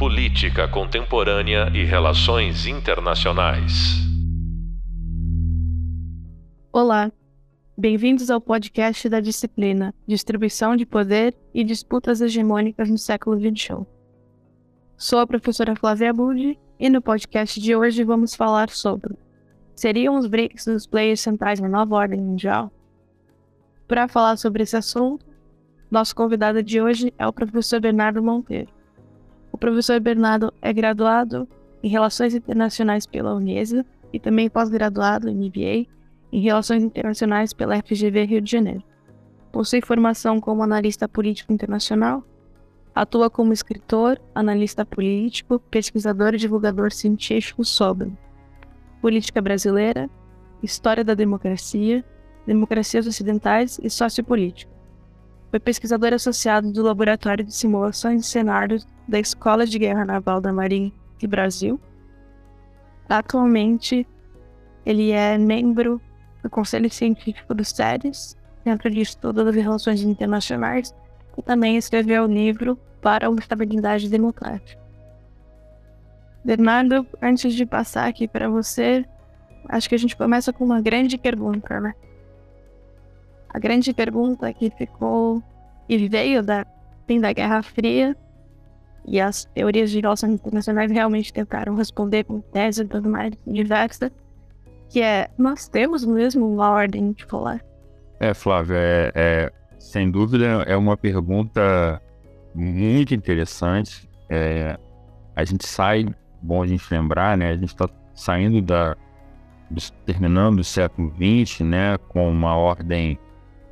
Política Contemporânea e Relações Internacionais. Olá, bem-vindos ao podcast da disciplina Distribuição de Poder e Disputas Hegemônicas no Século XXI. Sou a professora Flávia Budi e no podcast de hoje vamos falar sobre seriam os BRICS os players centrais na nova ordem mundial? Para falar sobre esse assunto, nosso convidado de hoje é o professor Bernardo Monteiro. O professor Bernardo é graduado em Relações Internacionais pela Unesa e também pós-graduado em MBA em Relações Internacionais pela FGV Rio de Janeiro. Possui formação como analista político internacional, atua como escritor, analista político, pesquisador e divulgador científico sobre política brasileira, história da democracia, democracias ocidentais e sociopolítica. Foi pesquisador associado do Laboratório de Simulações de Cenários da Escola de Guerra Naval da Marinha do Brasil. Atualmente, ele é membro do Conselho Científico do SEDES, Centro de Estudo das Relações Internacionais, e também escreveu o livro Para uma Estabilidade Democrática. Bernardo, antes de passar aqui para você, acho que a gente começa com uma grande pergunta, né? A grande pergunta que ficou e veio da fim da Guerra Fria e as teorias de relações internacionais realmente tentaram responder com tese e tudo mais diversa, que é, nós temos mesmo uma ordem multipolar? É, Flávio, é, é, sem dúvida é uma pergunta muito interessante. É, a gente sai, bom a gente lembrar, né? A gente está saindo da, terminando o século XX, né? Com uma ordem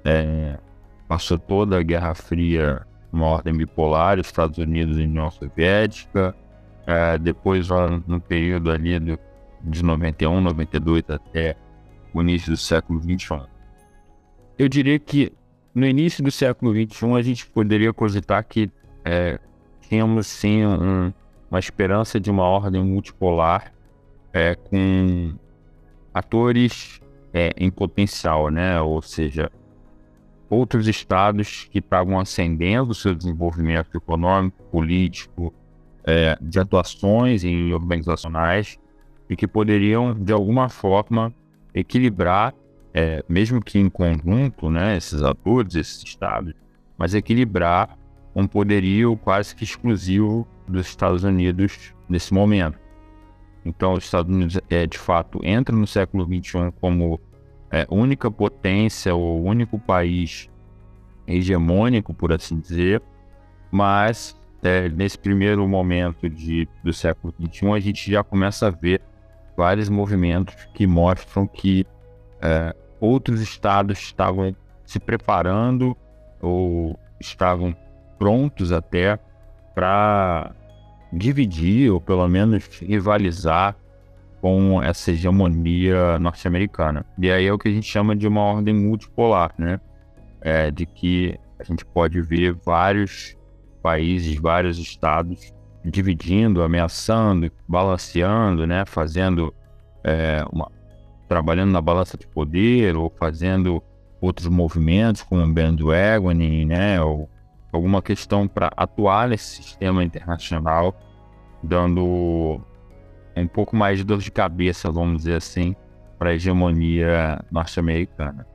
é, passou toda a Guerra Fria uma ordem bipolar, Estados Unidos e União Soviética, é, depois no período ali de 91, 92 até o início do século 21. Eu diria que no início do século 21 a gente poderia cogitar que é, tínhamos sim um, uma esperança de uma ordem multipolar é, com atores é, em potencial, né? Ou seja, outros estados que estavam ascendendo o seu desenvolvimento econômico, político, é, de atuações em organizacionais e que poderiam, de alguma forma, equilibrar, é, mesmo que em conjunto, né, esses atores, esses estados, mas equilibrar um poderio quase que exclusivo dos Estados Unidos nesse momento. Então, os Estados Unidos, é, de fato, entra no século XXI como é, única potência ou único país hegemônico, por assim dizer, mas é, nesse primeiro momento de, do século XXI a gente já começa a ver vários movimentos que mostram que é, outros estados estavam se preparando ou estavam prontos até para dividir ou pelo menos rivalizar com essa hegemonia norte-americana. E aí é o que a gente chama de uma ordem multipolar, né? É, de que a gente pode ver vários países, vários estados dividindo, ameaçando, balanceando, né? Fazendo é, uma, trabalhando na balança de poder ou fazendo outros movimentos como bandwagoning, né? Ou alguma questão para atuar nesse sistema internacional, dando um pouco mais de dor de cabeça, vamos dizer assim, para a hegemonia norte-americana.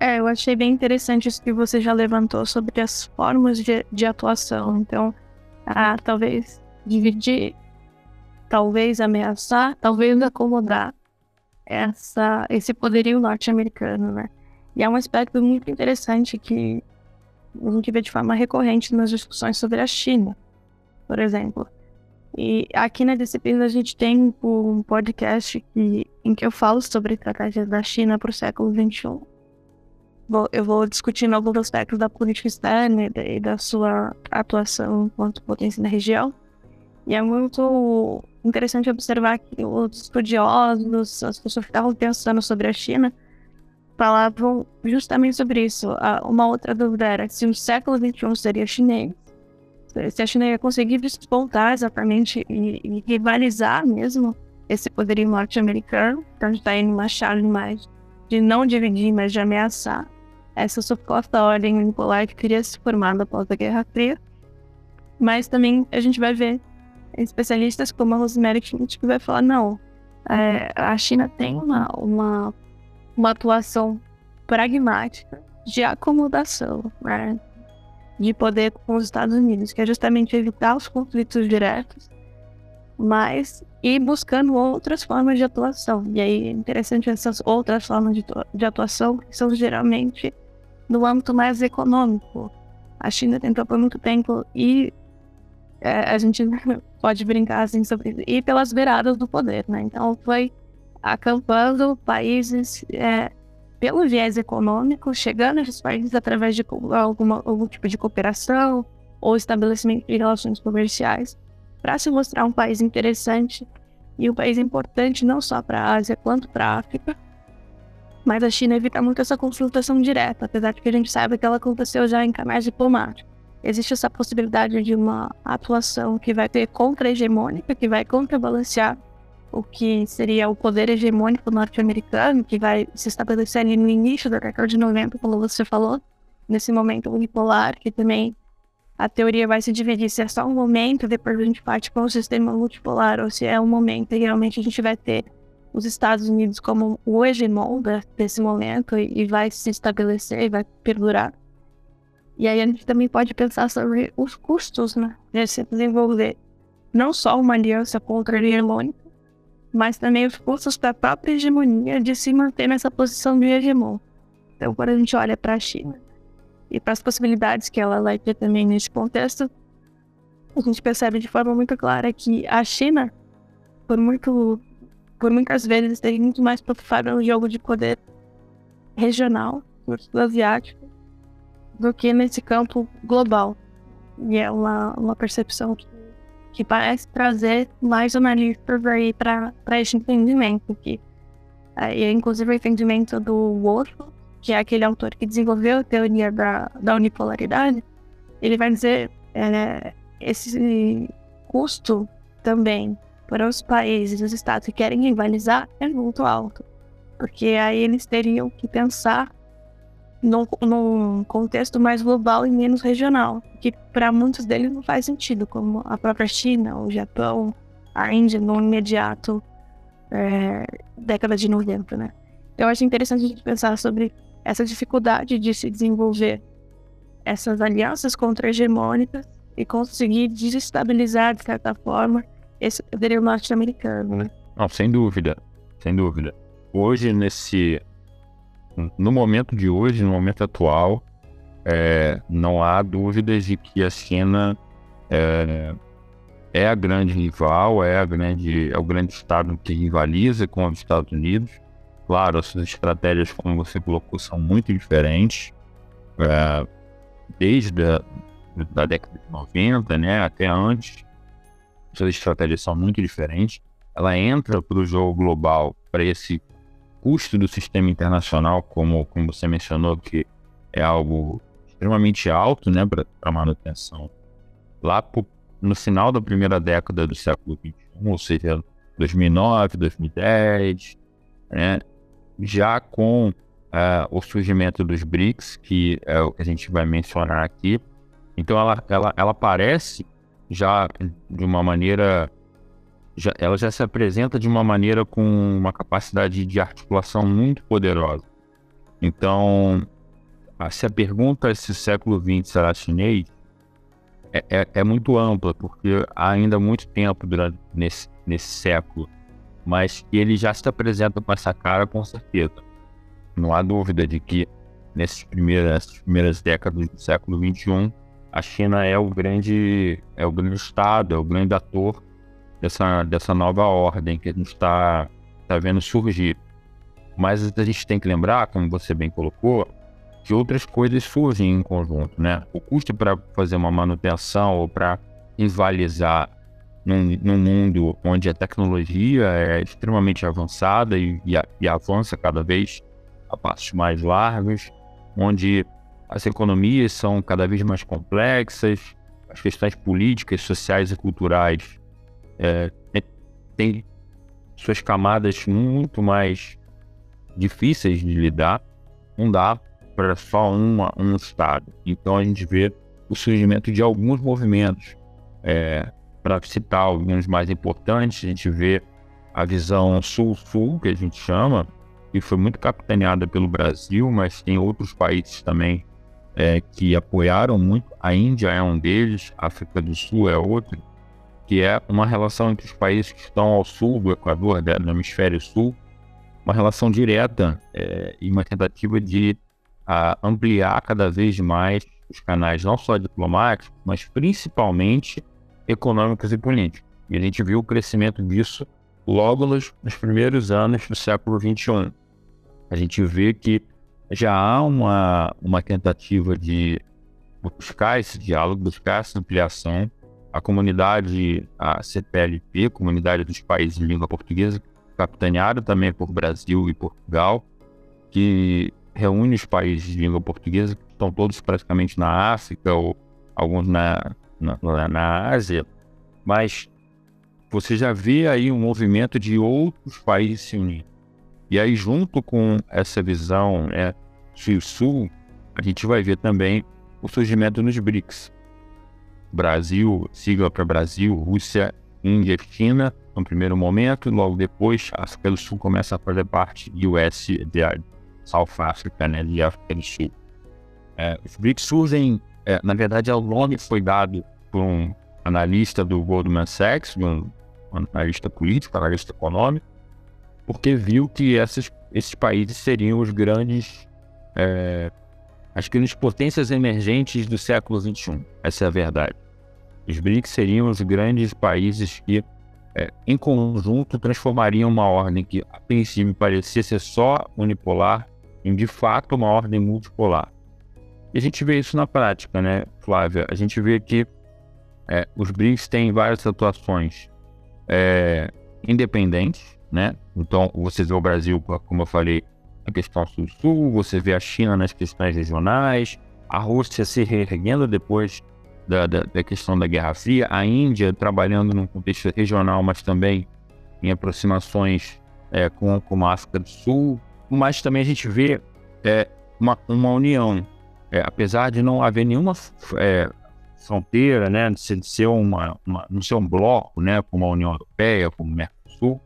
É, eu achei bem interessante isso que você já levantou sobre as formas de, de atuação. Então, ah, talvez dividir, talvez ameaçar, talvez acomodar essa, esse poderio norte-americano, né? E é um aspecto muito interessante que a gente vê de forma recorrente nas discussões sobre a China, por exemplo. E aqui na disciplina a gente tem um podcast que, em que eu falo sobre estratégias da China para o século XXI. Vou, eu vou discutindo alguns aspectos da política externa e da, sua atuação enquanto potência na região. E é muito interessante observar que os estudiosos, as pessoas que estavam pensando sobre a China, falavam justamente sobre isso. Uma outra dúvida era se o século XXI seria chinês se a China ia conseguir despontar exatamente e, e rivalizar mesmo esse poderio norte-americano, então a gente está indo numa chave mais de não dividir, mas de ameaçar essa suposta ordem unipolar que teria se formado após a Guerra Fria. Mas também a gente vai ver especialistas como a Rosemary Schmidt que vai falar, não, é, a China tem uma, uma, uma atuação pragmática de acomodação, né, de poder com os Estados Unidos, que é justamente evitar os conflitos diretos, mas ir buscando outras formas de atuação. E aí é interessante essas outras formas de, de atuação, que são geralmente no âmbito mais econômico. A China tentou por muito tempo e é, a gente pode brincar assim sobre ir pelas beiradas do poder, né? Então foi acampando países é, pelo viés econômico, chegando a esses países através de alguma, algum tipo de cooperação ou estabelecimento de relações comerciais, para se mostrar um país interessante e um país importante não só para a Ásia quanto para a África. Mas a China evita muito essa confrontação direta, apesar de que a gente sabe que ela aconteceu já em canais diplomáticos. Existe essa possibilidade de uma atuação que vai ter contra-hegemônica, que vai contrabalancear o que seria o poder hegemônico norte-americano, que vai se estabelecer ali no início da década de 90, como você falou, nesse momento unipolar, que também a teoria vai se dividir se é só um momento, depois a gente parte para o sistema multipolar, ou se é um momento e realmente a gente vai ter os Estados Unidos como o hegemon desse momento e vai se estabelecer e vai perdurar. E aí a gente também pode pensar sobre os custos né, de se desenvolver não só uma aliança contra a hegemônica, mas também os custos da própria hegemonia de se manter nessa posição de hegemon. Então, quando a gente olha para a China e para as possibilidades que ela vai ter também nesse contexto, a gente percebe de forma muito clara que a China, por, muito, por muitas vezes, tem muito mais preocupada no jogo de poder regional, no asiático, do que nesse campo global. E é uma, uma percepção que que parece trazer mais analistas aí para esse entendimento, que é, inclusive o entendimento do Wolff, que é aquele autor que desenvolveu a teoria da, da unipolaridade, ele vai dizer é, esse custo também para os países, os estados que querem rivalizar é muito alto, porque aí eles teriam que pensar num, contexto mais global e menos regional, que para muitos deles não faz sentido, como a própria China, o Japão, a Índia no imediato é, década de 90, né? Eu acho interessante a gente pensar sobre essa dificuldade de se desenvolver essas alianças contra-hegemônicas e conseguir desestabilizar, de certa forma, esse poder norte-americano, né? Não, sem dúvida, sem dúvida. Hoje, nesse no momento de hoje, no momento atual, é, não há dúvidas de que a China é, é, a grande rival, é, a grande, é o grande Estado que rivaliza com os Estados Unidos. Claro, as suas estratégias, como você colocou, são muito diferentes. É, desde a da década de 90 né, até antes, suas estratégias são muito diferentes. Ela entra para o jogo global, para esse custo do sistema internacional, como, como você mencionou, que é algo extremamente alto né, para manutenção. Lá no final da primeira década do século XXI, ou seja, 2009, 2010, né, já com uh, o surgimento dos BRICS, que é o que a gente vai mencionar aqui, então ela, ela, ela aparece já de uma maneira já, ela já se apresenta de uma maneira com uma capacidade de articulação muito poderosa. Então, se a pergunta se o século XX será chinês, é, é, é, muito ampla, porque há ainda muito tempo durante, nesse, nesse século, mas ele já se apresenta com essa cara com certeza. Não há dúvida de que nessas primeiras, primeiras décadas do século XXI, a China é o grande, é o grande estado, é o grande ator dessa, dessa nova ordem que a gente está tá vendo surgir. Mas a gente tem que lembrar, como você bem colocou, que outras coisas surgem em conjunto, né? O custo para fazer uma manutenção ou para rivalizar num, num, mundo onde a tecnologia é extremamente avançada e, e, e avança cada vez a passos mais largos, onde as economias são cada vez mais complexas, as questões políticas, sociais e culturais é, tem suas camadas muito mais difíceis de lidar, não dá para só uma, um estado. Então a gente vê o surgimento de alguns movimentos, é, para citar alguns mais importantes, a gente vê a visão sul-sul, que a gente chama, que foi muito capitaneada pelo Brasil, mas tem outros países também é, que apoiaram muito. A Índia é um deles, a África do Sul é outro, que é uma relação entre os países que estão ao sul do Equador, né, no hemisfério sul, uma relação direta é, e uma tentativa de a, ampliar cada vez mais os canais, não só diplomáticos, mas principalmente econômicos e políticos. E a gente viu o crescimento disso logo nos, nos primeiros anos do século XXI. A gente vê que já há uma, uma tentativa de buscar esse diálogo, buscar essa ampliação. A comunidade, a CPLP, Comunidade dos Países de Língua Portuguesa, capitaneada também por Brasil e Portugal, que reúne os países de língua portuguesa, que estão todos praticamente na África ou alguns na, na, na Ásia, mas você já vê aí um movimento de outros países se unindo. E aí, junto com essa visão né, sul-sul, a gente vai ver também o surgimento nos BRICS. Brasil, sigla para Brasil, Rússia, Índia e China, no primeiro momento, logo depois, a África do Sul começa a fazer parte de US, de South Africa, né, de África do Sul. É, os BRICS surgem, é, na verdade, o nome foi dado por um analista do Goldman Sachs, um analista político, analista econômico, porque viu que essas, esses países seriam os grandes, é, as potências emergentes do século XXI. Essa é a verdade. Os BRICS seriam os grandes países que, é, em conjunto, transformariam uma ordem que, a princípio, parecia ser só unipolar em, de fato, uma ordem multipolar. E a gente vê isso na prática, né, Flávia? A gente vê que é, os BRICS têm várias atuações é, independentes, né? Então, você vê o Brasil, como eu falei, na questão sul-sul, você vê a China nas questões regionais, a Rússia se reerguendo depois da, da, da, questão da Guerra Fria, a Índia trabalhando num contexto regional, mas também em aproximações é, com, com a África do Sul, mas também a gente vê é, uma, uma união, é, apesar de não haver nenhuma é, fronteira, né, de ser, uma, uma, não ser um bloco, né, como a União Europeia, como o Mercosul,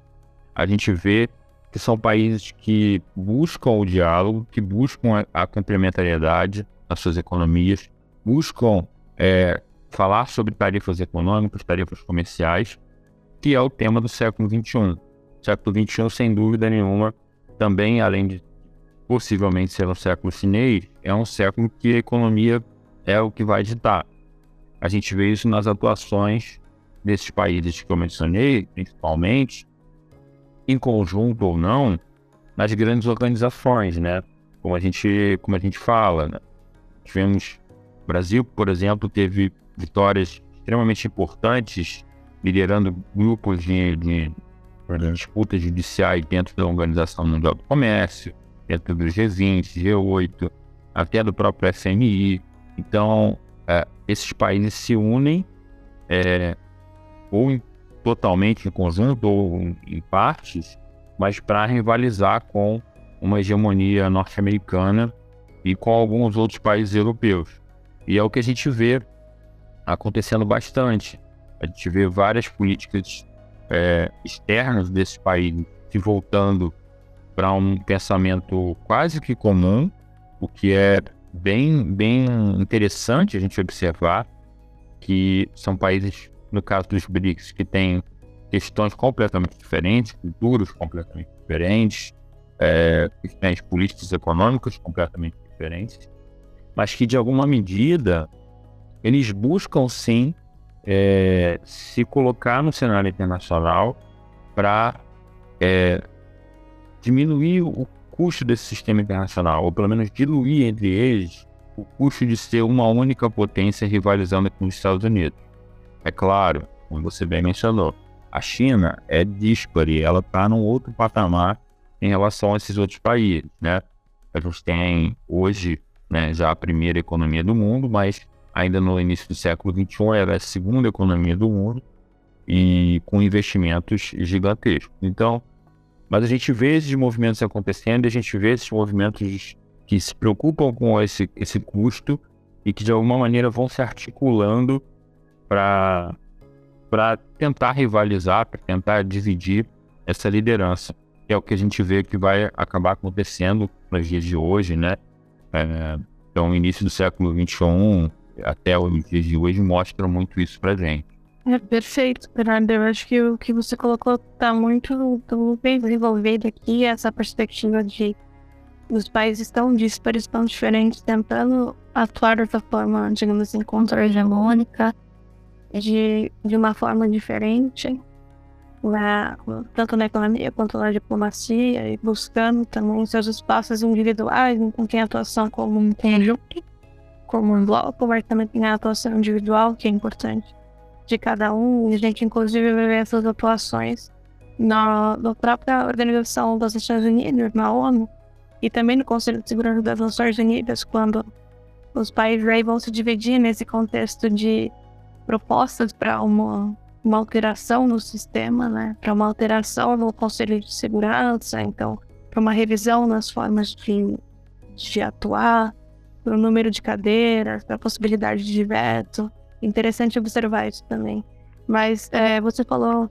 a gente vê que são países que buscam o diálogo, que buscam a, a complementariedade das suas economias, buscam é, falar sobre tarifas econômicas, tarifas comerciais, que é o tema do século XXI. O século XXI, sem dúvida nenhuma, também, além de possivelmente ser um século chinês, é um século que a economia é o que vai ditar. A gente vê isso nas atuações desses países que eu mencionei, principalmente, em conjunto ou não, nas grandes organizações, né? Como a gente, como a gente fala, né? tivemos Brasil, por exemplo, teve vitórias extremamente importantes liderando grupos de, de, de disputas judiciais dentro da Organização Mundial do Comércio, dentro do G20, G8, até do próprio FMI. Então, é, esses países se unem é, ou totalmente em conjunto ou em, partes, mas para rivalizar com uma hegemonia norte-americana e com alguns outros países europeus. E é o que a gente vê acontecendo bastante. A gente vê várias políticas é, externas desses países se voltando para um pensamento quase que comum, o que é bem, bem interessante a gente observar que são países, no caso dos BRICS, que têm questões completamente diferentes, culturas completamente diferentes, é, questões políticas e econômicas completamente diferentes, mas que de alguma medida eles buscam sim é, se colocar no cenário internacional para é, diminuir o custo desse sistema internacional, ou pelo menos diluir entre eles o custo de ser uma única potência rivalizando com os Estados Unidos. É claro, como você bem mencionou, a China é dispare, ela está num outro patamar em relação a esses outros países, né? A gente tem hoje né, já a primeira economia do mundo, mas ainda no início do século XXI era a segunda economia do mundo e com investimentos gigantescos. Então, mas a gente vê esses movimentos acontecendo e a gente vê esses movimentos que se preocupam com esse, esse custo e que de alguma maneira vão se articulando para tentar rivalizar, para tentar dividir essa liderança. É o que a gente vê que vai acabar acontecendo nos dias de hoje, né? É, então, início do século XXI até os dias de hoje mostra muito isso para gente. É perfeito, Bernardo. Eu acho que o que você colocou está muito, muito bem desenvolvido aqui, essa perspectiva de os países tão dispares, tão diferentes, tentando atuar dessa forma, digamos assim, contra-hegemônica, de, de uma forma diferente, na, tanto na economia quanto na diplomacia, e buscando também seus espaços individuais, não tem atuação como um conjunto, como um bloco, mas também tem a atuação individual, que é importante, de cada um, e a gente inclusive vê essas atuações na, na própria Organização das Nações Unidas, na ONU, e também no Conselho de Segurança das Nações Unidas, quando os países aí vão se dividir nesse contexto de propostas para uma, uma alteração no sistema, né? para uma alteração no Conselho de Segurança, então, para uma revisão nas formas de, de atuar, para o número de cadeiras, para a possibilidade de veto. Interessante observar isso também. Mas é, você falou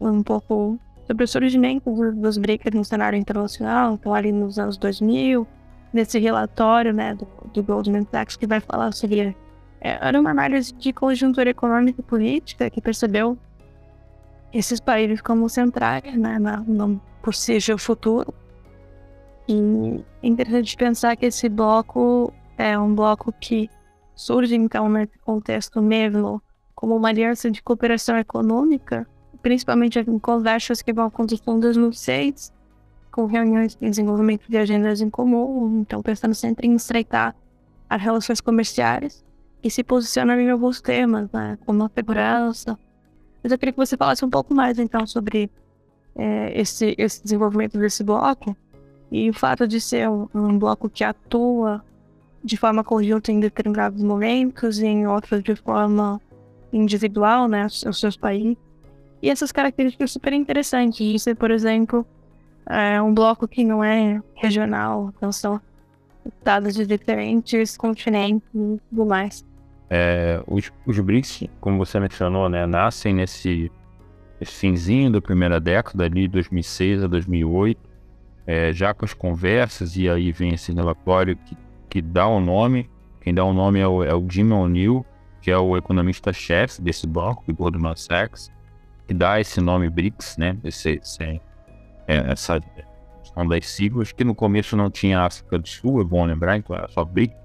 um pouco sobre o surgimento dos BRICS no cenário internacional, então ali nos anos 2000, nesse relatório né, do, do Goldman Sachs que vai falar sobre era uma análise de conjuntura econômica e política que percebeu esses países como centrais né, no possível futuro. E é interessante pensar que esse bloco é um bloco que surge, então, nesse contexto mesmo, como uma aliança de cooperação econômica, principalmente em conversas que vão acontecer em 2006, com reuniões de desenvolvimento de agendas em comum, então pensando sempre em estreitar as relações comerciais e se posiciona em alguns temas, né, como a segurança. Mas eu queria que você falasse um pouco mais, então, sobre é, esse, esse desenvolvimento desse bloco e o fato de ser um, um, bloco que atua de forma conjunta em determinados momentos e em outros de forma individual, né, os seus países. E essas características super interessantes de ser, por exemplo, é, um bloco que não é regional, então são estados de diferentes continentes e tudo mais. É, os, os BRICS, como você mencionou, né, nascem nesse, nesse finzinho da primeira década, ali, 2006 a 2008, é, já com as conversas, e aí vem esse relatório que, que dá o um nome, quem dá o um nome é o, é o Jim O'Neill, que é o economista-chefe desse bloco, do Goldman Sachs, que dá esse nome BRICS, né, esse, esse é, essa questão das siglas, que no começo não tinha África do Sul, é bom lembrar, então era só BRICS,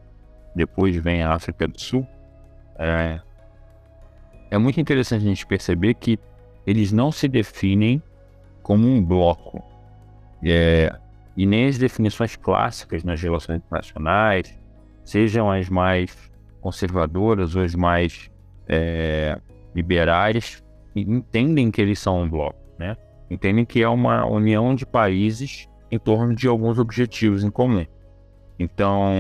depois vem a África do Sul, é, é muito interessante a gente perceber que eles não se definem como um bloco. É, e nem as definições clássicas nas relações internacionais, sejam as mais conservadoras ou as mais é, liberais, entendem que eles são um bloco, né? Entendem que é uma união de países em torno de alguns objetivos em comum. Então,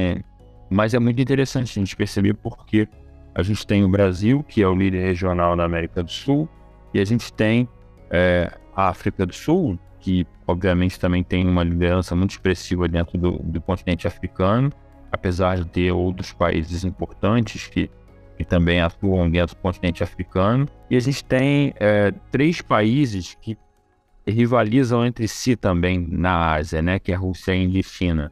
mas é muito interessante a gente perceber porque a gente tem o Brasil, que é o líder regional da América do Sul, e a gente tem é, a África do Sul, que obviamente também tem uma liderança muito expressiva dentro do, do continente africano, apesar de ter outros países importantes que, que também atuam dentro do continente africano. E a gente tem é, três países que rivalizam entre si também na Ásia, né, que é a Rússia, a Índia e a China.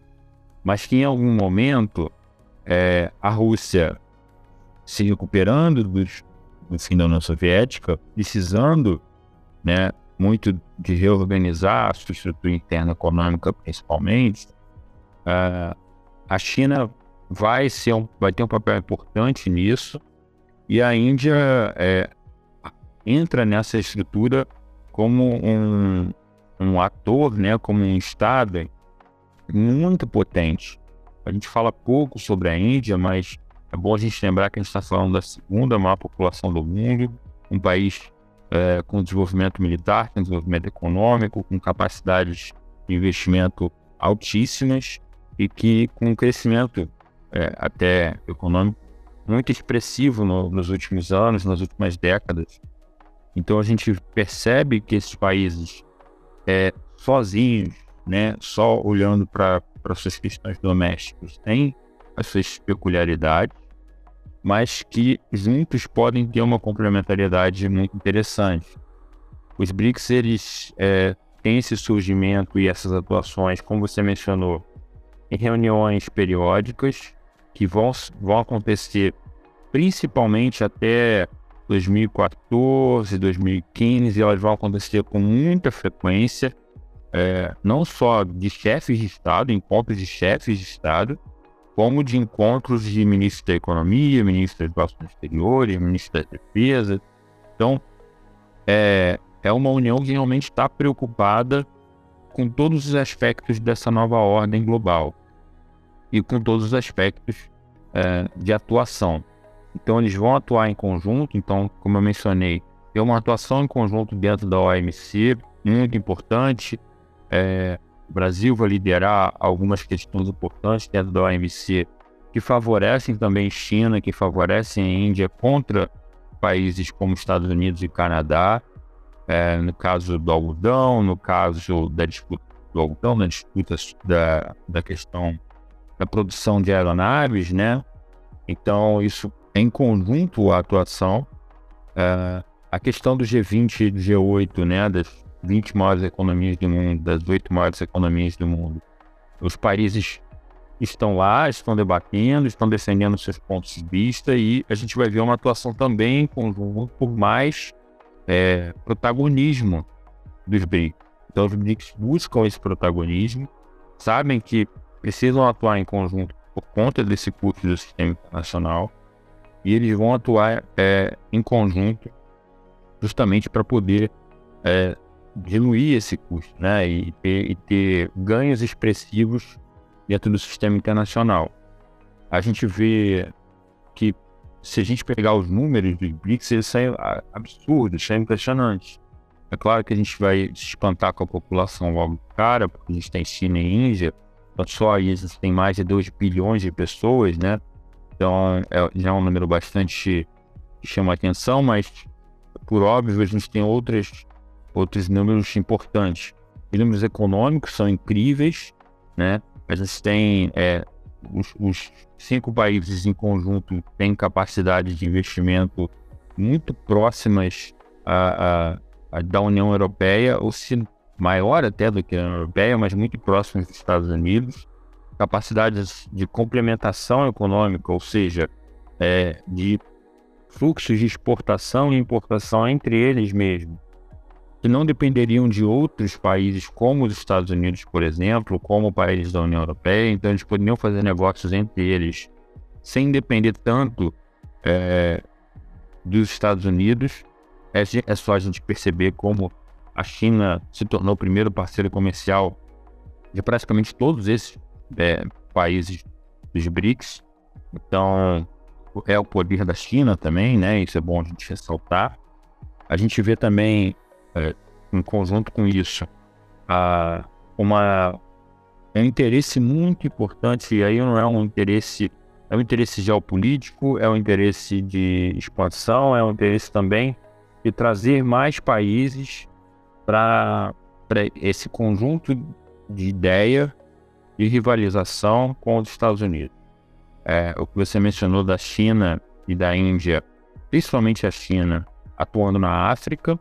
Mas que em algum momento é, a Rússia se recuperando do, do fim da União Soviética, precisando né, muito de reorganizar a sua estrutura interna econômica, principalmente, uh, a China vai, ser um, vai ter um papel importante nisso e a Índia é, entra nessa estrutura como um, um ator, né, como um Estado muito potente. A gente fala pouco sobre a Índia, mas é bom a gente lembrar que a gente está falando da segunda maior população do mundo, um país é, com desenvolvimento militar, com desenvolvimento econômico, com capacidades de investimento altíssimas e que com um crescimento é, até econômico muito expressivo no, nos últimos anos, nas últimas décadas. Então a gente percebe que esses países é, sozinhos, né, só olhando para suas questões domésticas, têm as suas peculiaridades mas que juntos podem ter uma complementariedade muito interessante. Os BRICS eles é, têm esse surgimento e essas atuações, como você mencionou, em reuniões periódicas que vão, vão acontecer principalmente até 2014, 2015, elas vão acontecer com muita frequência, é, não só de chefes de Estado, encontros de chefes de Estado, como de encontros de ministros da Economia, ministros das Relações Exteriores, ministros da Defesa. Então, é, é uma união que realmente está preocupada com todos os aspectos dessa nova ordem global e com todos os aspectos é, de atuação. Então, eles vão atuar em conjunto. Então, como eu mencionei, tem uma atuação em conjunto dentro da OMC, muito importante. É, o Brasil vai liderar algumas questões importantes dentro da OMC que favorecem também China, que favorecem a Índia contra países como Estados Unidos e Canadá. É, no caso do algodão, no caso da disputa do algodão, na disputa da, da questão da produção de aeronaves, né? Então, isso em conjunto a atuação. É, a questão do G20 e do G8, né? Das 20 maiores economias do mundo, das 8 maiores economias do mundo. Os países estão lá, estão debatendo, estão defendendo seus pontos de vista e a gente vai ver uma atuação também em conjunto por mais é, protagonismo dos BRICS. Então, os BRICS buscam esse protagonismo, sabem que precisam atuar em conjunto por conta desse custo do sistema internacional e eles vão atuar é, em conjunto justamente para poder é, diluir esse custo né, e, ter, e ter ganhos expressivos dentro do sistema internacional. A gente vê que se a gente pegar os números dos BRICS, eles são absurdos, são impressionantes. É claro que a gente vai se espantar com a população logo cara, porque a gente tem China e Índia, então só aí a gente tem mais de 2 bilhões de pessoas, né? Então é, já é um número bastante que chama atenção, mas por óbvio a gente tem outras outros números importantes. Os números econômicos são incríveis, né? A gente tem é, os, os, cinco países em conjunto têm capacidade de investimento muito próximas a, a, a da União Europeia, ou se maior até do que a União Europeia, mas muito próximas dos Estados Unidos. Capacidades de complementação econômica, ou seja, é, de fluxos de exportação e importação entre eles mesmos que não dependeriam de outros países, como os Estados Unidos, por exemplo, como países da União Europeia, então eles poderiam fazer negócios entre eles sem depender tanto é, dos Estados Unidos. É, é, só a gente perceber como a China se tornou o primeiro parceiro comercial de praticamente todos esses é, países dos BRICS. Então, é o poder da China também, né? Isso é bom a gente ressaltar. A gente vê também é, em conjunto com isso, a, uma, é um interesse muito importante, e aí não é um interesse, é um interesse geopolítico, é um interesse de expansão, é um interesse também de trazer mais países para esse conjunto de ideia de rivalização com os Estados Unidos. É, o que você mencionou da China e da Índia, principalmente a China, atuando na África,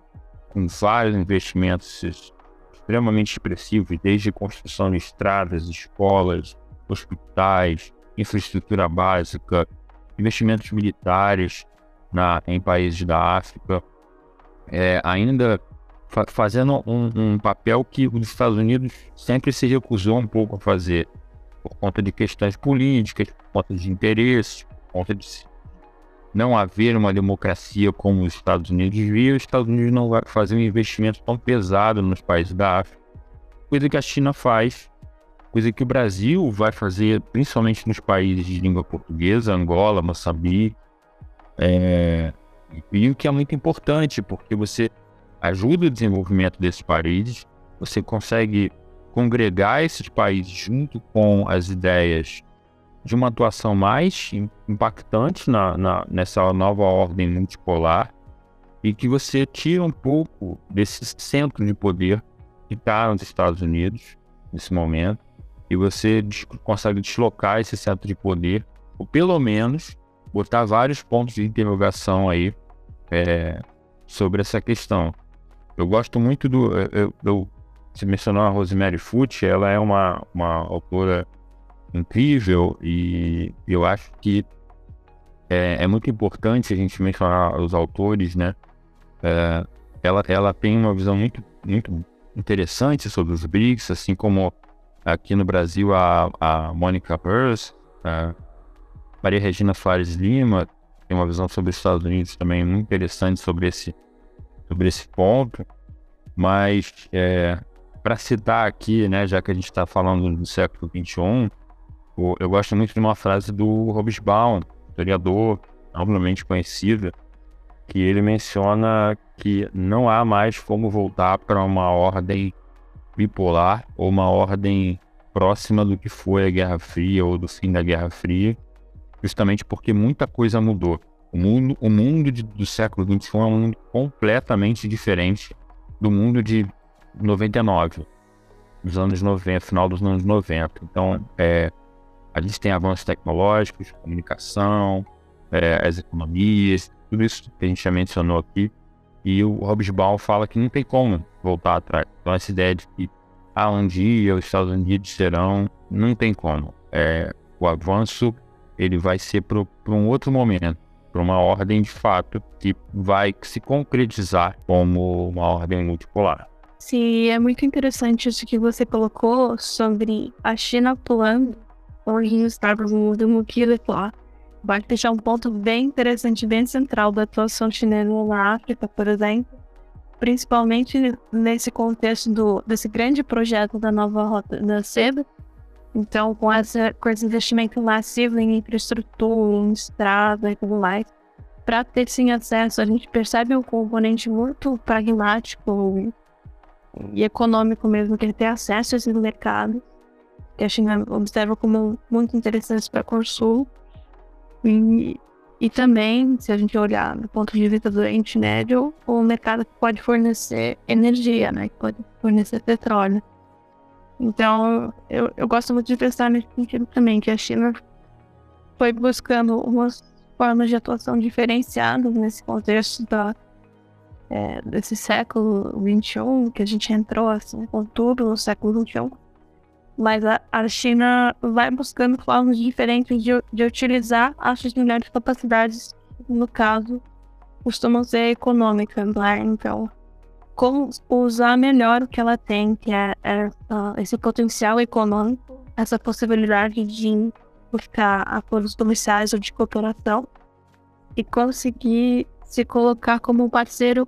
com vários investimentos extremamente expressivos, desde construção de estradas, escolas, hospitais, infraestrutura básica, investimentos militares na, em países da África, é, ainda fa fazendo um, um, papel que os Estados Unidos sempre se recusou um pouco a fazer, por conta de questões políticas, por conta de interesses, por conta de não haver uma democracia como os Estados Unidos viu, os Estados Unidos não vai fazer um investimento tão pesado nos países da África, coisa que a China faz, coisa que o Brasil vai fazer, principalmente nos países de língua portuguesa, Angola, Moçambique, é, e o que é muito importante, porque você ajuda o desenvolvimento desses países, você consegue congregar esses países junto com as ideias de uma atuação mais impactante na, na, nessa nova ordem multipolar e que você tira um pouco desse centro de poder que está nos Estados Unidos nesse momento e você consegue deslocar esse centro de poder, ou pelo menos botar vários pontos de interrogação aí é, sobre essa questão. Eu gosto muito do. Eu, eu, você mencionou a Rosemary Foote, ela é uma, uma autora incrível e eu acho que é, é muito importante a gente mencionar os autores, né? É, ela, ela tem uma visão muito, muito interessante sobre os BRICS, assim como aqui no Brasil a, a Monica Hurst, a Maria Regina Fares Lima tem uma visão sobre os Estados Unidos também muito interessante sobre esse, sobre esse ponto. Mas é, para citar aqui, né, já que a gente está falando do século XXI, eu gosto muito de uma frase do Hobsbawm, historiador amplamente conhecido, que ele menciona que não há mais como voltar para uma ordem bipolar ou uma ordem próxima do que foi a Guerra Fria ou do fim da Guerra Fria, justamente porque muita coisa mudou. O mundo, o mundo de, do século XXI é um mundo completamente diferente do mundo de 99, dos anos 90, final dos anos 90. Então, é, a gente tem avanços tecnológicos, comunicação, é, as economias, tudo isso que a gente já mencionou aqui. E o Hobsbawm fala que não tem como voltar atrás. Então, essa ideia de que ah, um dia os Estados Unidos serão, não tem como. É, o avanço ele vai ser para um outro momento, para uma ordem de fato que vai se concretizar como uma ordem multipolar. Sim, é muito interessante isso que você colocou sobre a China atuando onde os Estados Unidos multipolar. Vai deixar um ponto bem interessante, bem central da atuação chinesa na África, por exemplo, principalmente nesse contexto do, desse grande projeto da nova rota da seda. Então, com, essa, com esse investimento massivo em infraestrutura, em estrada e tudo mais, para ter sim acesso, a gente percebe um componente muito pragmático e econômico mesmo, que ele ter acesso a esses mercados, que a China observa como muito interessantes para Corsul. E, e também, se a gente olhar do ponto de vista do Oriente Médio, o mercado que pode fornecer energia, né, que pode fornecer petróleo. Então, eu, eu gosto muito de pensar nesse sentido também, que a China foi buscando umas formas de atuação diferenciadas nesse contexto da, é, desse século XXI, que a gente entrou assim, com tudo no século XXI. Mas a, a China vai buscando formas diferentes de, de utilizar as suas melhores capacidades, no caso, costumam ser econômicas, né? Então, como usar melhor o que ela tem, que é, é uh, esse potencial econômico, essa possibilidade de buscar acordos comerciais ou de cooperação e conseguir se colocar como um parceiro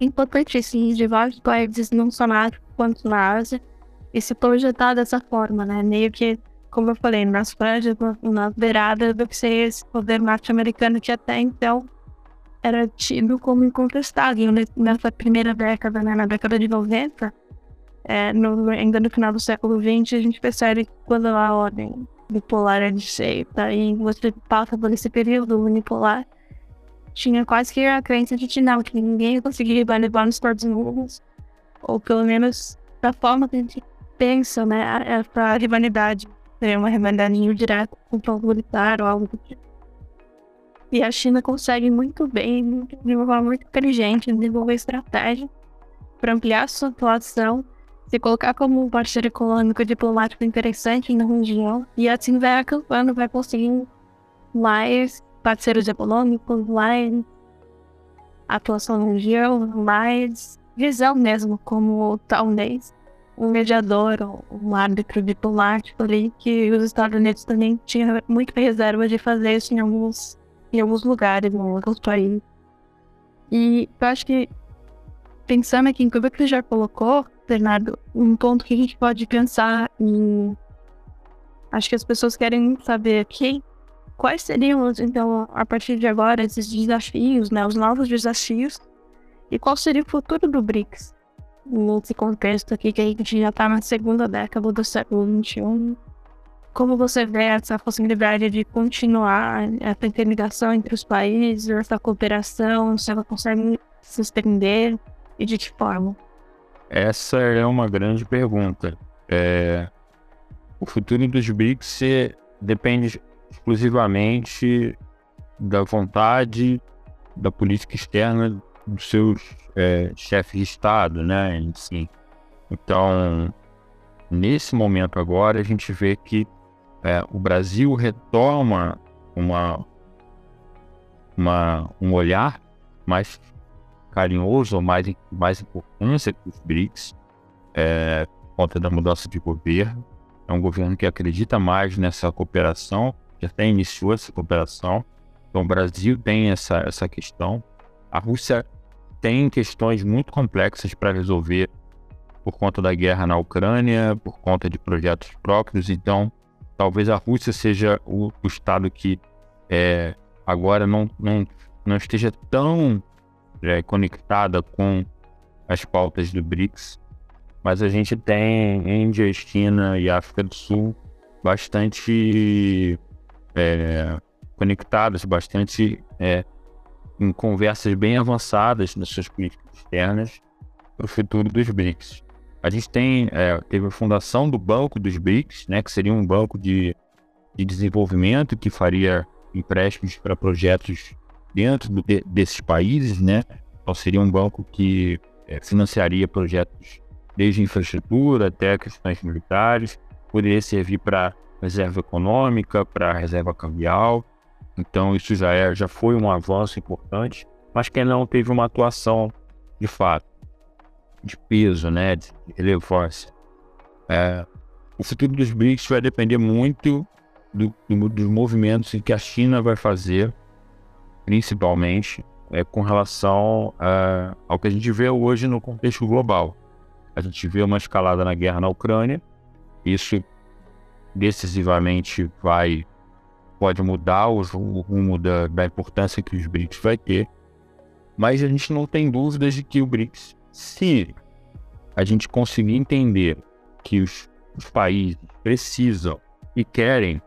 importantíssimo de vários países, não só na África quanto na Ásia, e se projetar dessa forma, né? Meio que, como eu falei, nas franjas, na beirada do que seria esse poder norte-americano que até então era tido como incontestável nessa primeira década, né? Na década de 90, é, no, ainda no final do século XX, a gente percebe que quando a ordem bipolar é desfeita e você passa por esse período unipolar, tinha quase que a crença de que não, que ninguém conseguiria levar nos Estados Unidos, ou pelo menos da forma que a gente pensa, né, é para rivalidade seria uma rivalidade indireta com o militar ou algo do tipo. E a China consegue muito bem, de uma forma muito inteligente, desenvolver estratégia para ampliar sua atuação, se colocar como um parceiro econômico e diplomático interessante na região, e assim vai acampando, vai conseguindo mais parceiros econômicos, mais atuação na região, mais visão mesmo como talvez um mediador, um árbitro diplomático ali, que os Estados Unidos também tinham muita reserva de fazer isso em alguns, em alguns lugares, em alguns países. E eu acho que, pensando aqui em tudo que você já colocou, Bernardo, um ponto que a gente pode pensar em. Acho que as pessoas querem saber aqui quais seriam, então, a partir de agora, esses desafios, né, os novos desafios, e qual seria o futuro do BRICS? Nesse contexto aqui que a gente já está na segunda década do século XXI. Como você vê essa possibilidade de continuar essa interligação entre os países, essa cooperação, se ela consegue se estender e de que forma? Essa é uma grande pergunta. É... O futuro dos BRICS depende exclusivamente da vontade da política externa dos seus é, chefes de Estado, né? Então, nesse momento agora, a gente vê que é, o Brasil retoma uma, uma, um olhar mais carinhoso, mais, mais importância para os BRICS, é, por conta da mudança de governo. É um governo que acredita mais nessa cooperação, já até iniciou essa cooperação. Então, o Brasil tem essa, essa questão. A Rússia tem questões muito complexas para resolver por conta da guerra na Ucrânia, por conta de projetos próprios. Então, talvez a Rússia seja o, o estado que é, agora não, não, não esteja tão é, conectada com as pautas do BRICS, mas a gente tem Índia, China e África do Sul bastante é, conectadas, bastante é, conversas bem avançadas nas suas políticas externas para o futuro dos BRICS. A gente tem, é, teve a fundação do Banco dos BRICS, né, que seria um banco de, de desenvolvimento que faria empréstimos para projetos dentro do, de, desses países, né? Então seria um banco que é, financiaria projetos desde infraestrutura até questões militares, poderia servir para reserva econômica, para reserva cambial. Então isso já é, já foi um avanço importante, mas que não teve uma atuação de fato de peso, né, de relevância. É, o futuro dos BRICS vai depender muito do, do, dos movimentos que a China vai fazer, principalmente é, com relação a, ao que a gente vê hoje no contexto global. A gente vê uma escalada na guerra na Ucrânia, isso decisivamente vai pode mudar o, rumo da, da importância que os BRICS vai ter, mas a gente não tem dúvidas de que o BRICS se a gente conseguir entender que os, os países precisam e querem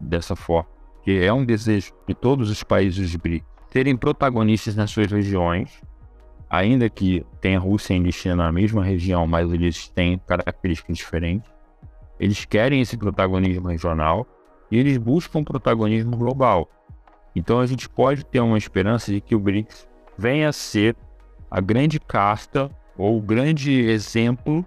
dessa forma, que é um desejo de todos os países BRICS serem protagonistas nas suas regiões, ainda que tenha Rússia e China na mesma região, mas eles têm características diferentes. Eles querem esse protagonismo regional e eles buscam protagonismo global. Então a gente pode ter uma esperança de que o BRICS venha a ser a grande casta ou o grande exemplo,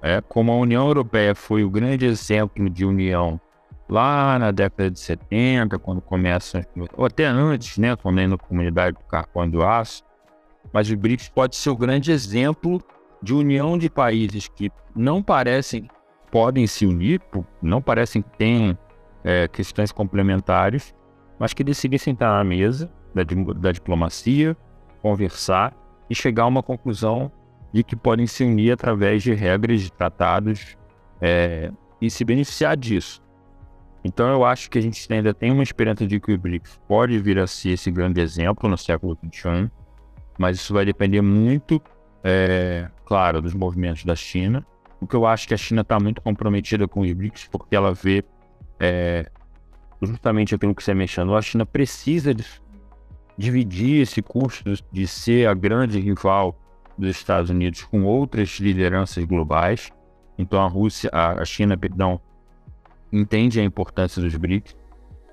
é, como a União Europeia foi o grande exemplo de união lá na década de 70, quando começa, ou até antes, né, é na comunidade do carbono do aço, mas o BRICS pode ser o grande exemplo de união de países que não parecem podem se unir, não parecem que têm é, questões complementares, mas que decidem sentar na mesa da, da diplomacia, conversar e chegar a uma conclusão de que podem se unir através de regras, de tratados é, e se beneficiar disso. Então eu acho que a gente ainda tem uma esperança de que o BRICS pode vir a ser esse grande exemplo no século XXI, mas isso vai depender muito, é, claro, dos movimentos da China. O que eu acho que a China está muito comprometida com o BRICS porque ela vê é, justamente aquilo que você mencionou, a China precisa dividir esse custo de ser a grande rival dos Estados Unidos com outras lideranças globais. Então a Rússia, a China, perdão, entende a importância dos BRICS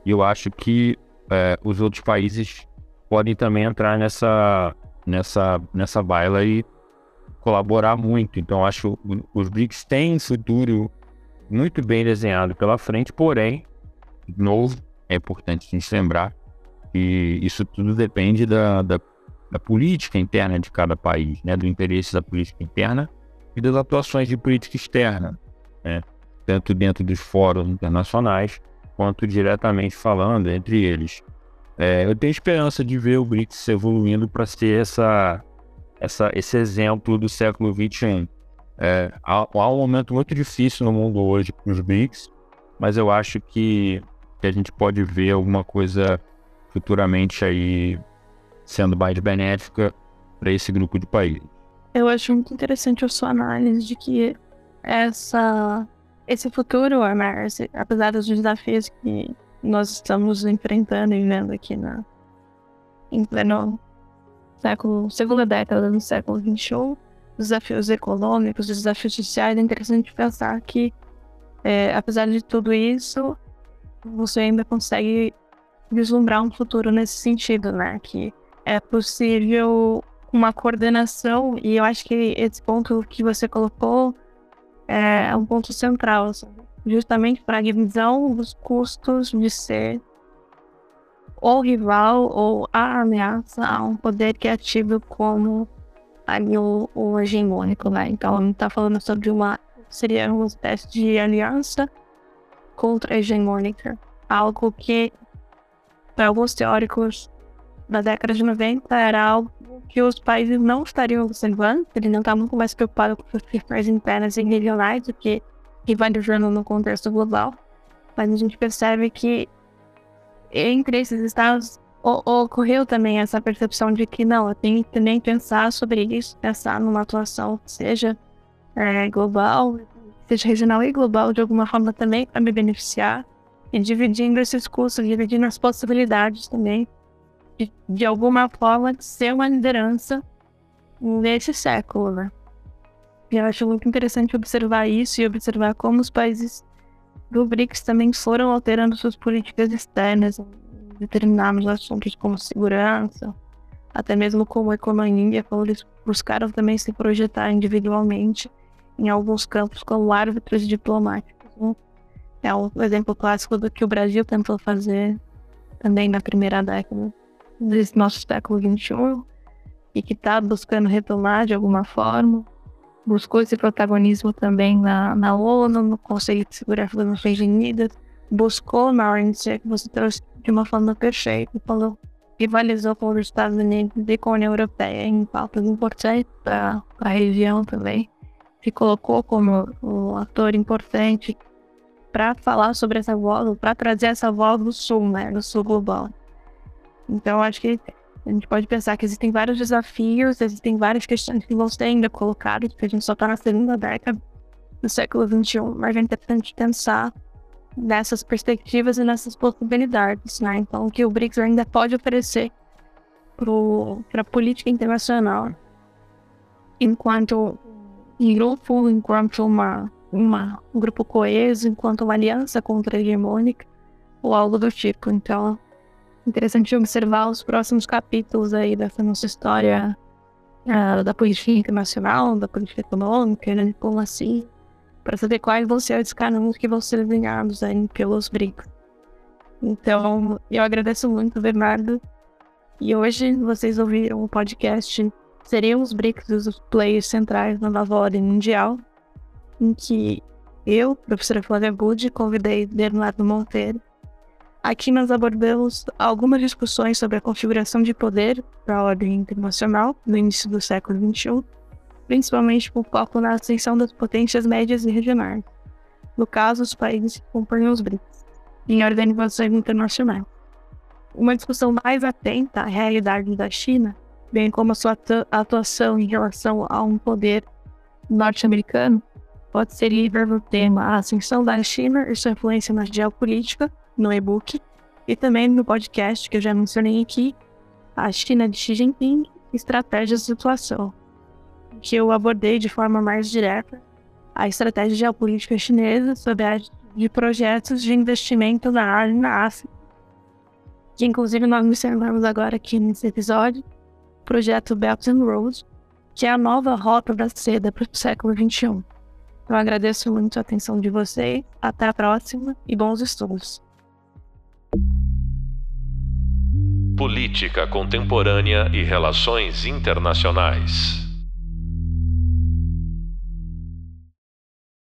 e eu acho que é, os outros países podem também entrar nessa nessa nessa baila e colaborar muito. Então acho que os BRICS têm futuro muito bem desenhado pela frente, porém, de novo, é importante a gente lembrar que isso tudo depende da, da da política interna de cada país, né, do interesse da política interna e das atuações de política externa, né, tanto dentro dos fóruns internacionais quanto diretamente falando entre eles. É, eu tenho esperança de ver o BRICS evoluindo para ser essa, essa, esse exemplo do século XXI. É, há, há, um momento muito difícil no mundo hoje para os BRICS, mas eu acho que, que a gente pode ver alguma coisa futuramente aí sendo mais benéfica para esse grupo de países. Eu acho muito interessante a sua análise de que essa, esse futuro, Marcy, apesar dos desafios que nós estamos enfrentando e vendo aqui na, em pleno século, segunda década do século XXI, desafios econômicos, desafios sociais, é interessante pensar que, é, apesar de tudo isso, você ainda consegue vislumbrar um futuro nesse sentido, né? Que é possível uma coordenação, e eu acho que esse ponto que você colocou é um ponto central, assim, justamente para a divisão dos custos de ser ou rival ou a ameaça a um poder criativo como ali o, o hegemônico, né? Então, a gente está falando sobre uma seria uma espécie de aliança contra a hegemônica, algo que para alguns teóricos da década de 90 era algo que os países não estariam observando, eles não estavam muito mais preocupados com as questões internas e regionais do que rivalizando no contexto global. Mas a gente percebe que entre esses estados ocorreu também essa percepção de que não, eu tenho que também pensar sobre isso, pensar numa atuação que seja é, global, seja regional e global de alguma forma também para me beneficiar e dividindo esses custos, dividindo as possibilidades também de, de alguma forma ser uma liderança nesse século, né? E eu acho muito interessante observar isso e observar como os países do BRICS também foram alterando suas políticas externas em determinados assuntos como segurança, até mesmo como economia, como eles buscaram também se projetar individualmente em alguns campos como árbitros diplomáticos. Né? É um exemplo clássico do que o Brasil tentou fazer também na primeira década desse nosso século XXI e que está buscando retomar de alguma forma. Buscou esse protagonismo também na, na ONU, no Conselho de Segurança das Nações Unidas, buscou na ONC, que você trouxe de uma forma perfeita, falou, rivalizou com os Estados Unidos e com a União Europeia em pautas importantes para a região também. Se colocou como um ator importante para falar sobre essa voz, para trazer essa voz do Sul, né, do Sul global. Então, acho que a gente pode pensar que existem vários desafios, existem várias questões que vão ser ainda colocadas, porque a gente só está na segunda década do século XXI, mas é importante pensar nessas perspectivas e nessas possibilidades, né? Então, que o BRICS ainda pode oferecer para a política internacional, enquanto grupo, enquanto uma, uma, um grupo coeso, enquanto uma aliança contra a hegemônica, ou algo do tipo. Então, interessante observar os próximos capítulos aí dessa nossa história uh, da política internacional, da política econômica, da diplomacia, para saber quais vão ser os caminhos que vão ser desenhados aí pelos BRICS. Então, eu agradeço muito, Bernardo. E hoje vocês ouviram o podcast Seriam os BRICS os players centrais na nova ordem mundial, em que eu, professora Flávia Budi, convidei Bernardo Monteiro Aqui nós abordamos algumas discussões sobre a configuração de poder para a ordem internacional no início do século XXI, principalmente com foco na ascensão das potências médias e regionais, no caso, os países que compõem os BRICS, em organizações internacionais. Uma discussão mais atenta à realidade da China, bem como a sua atuação em relação a um poder norte-americano, pode ser livre no tema a ascensão da China e sua influência na geopolítica no e-book e também no podcast que eu já mencionei aqui, a China de Xi Jinping, Estratégias de Situação, que eu abordei de forma mais direta a estratégia geopolítica chinesa sobre a de projetos de investimento na área na África, que inclusive nós mencionamos agora aqui nesse episódio, o projeto Belt and Road, que é a nova rota da seda para o século XXI. Eu agradeço muito a atenção de vocês, até a próxima e bons estudos. Política Contemporânea e Relações Internacionais.